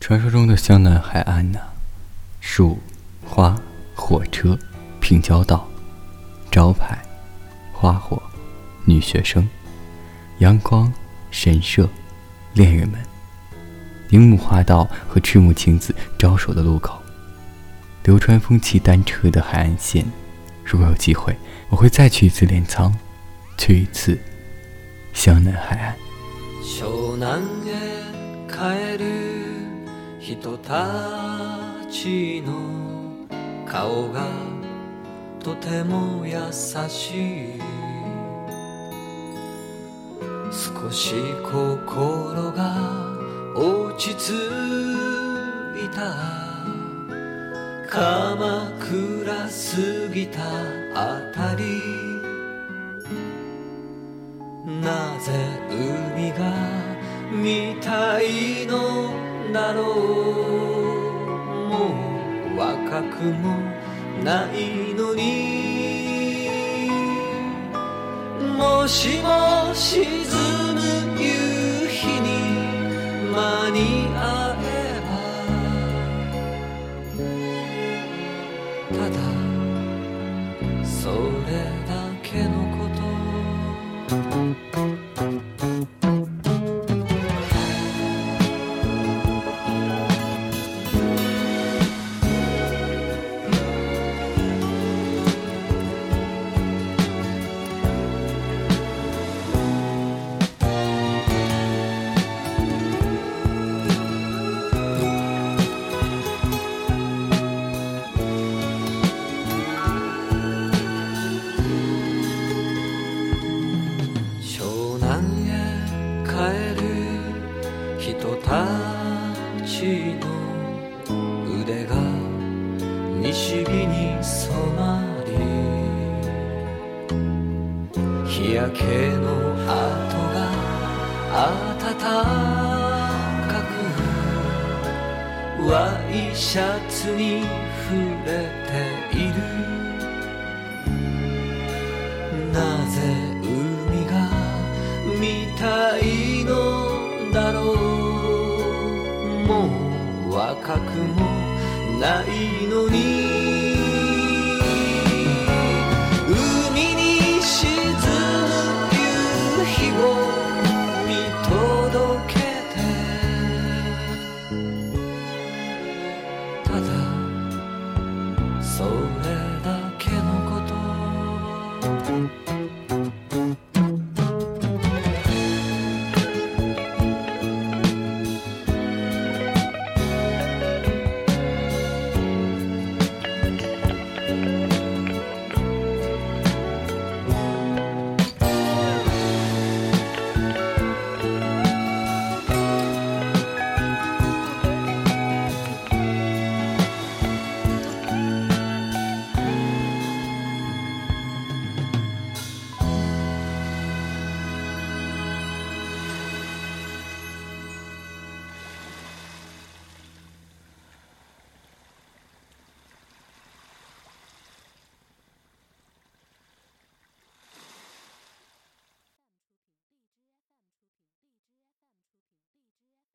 传说中的湘南海岸呐，树、花、火车、平交道、招牌、花火、女学生、阳光、神社、恋人们、樱木花道和赤木晴子招手的路口，流川枫骑单车的海岸线。如果有机会，我会再去一次镰仓，去一次湘南海岸。人たちの顔がとても優しい少し心が落ち着いた鎌倉過ぎたあたり。なぜ海が見たいのだろうもう若くもないのにもしも沈む夕日に間に合えばただそれだけのこと。たちの腕が西日に染まり日焼けの跡が暖かくワイシャツに触れている。ない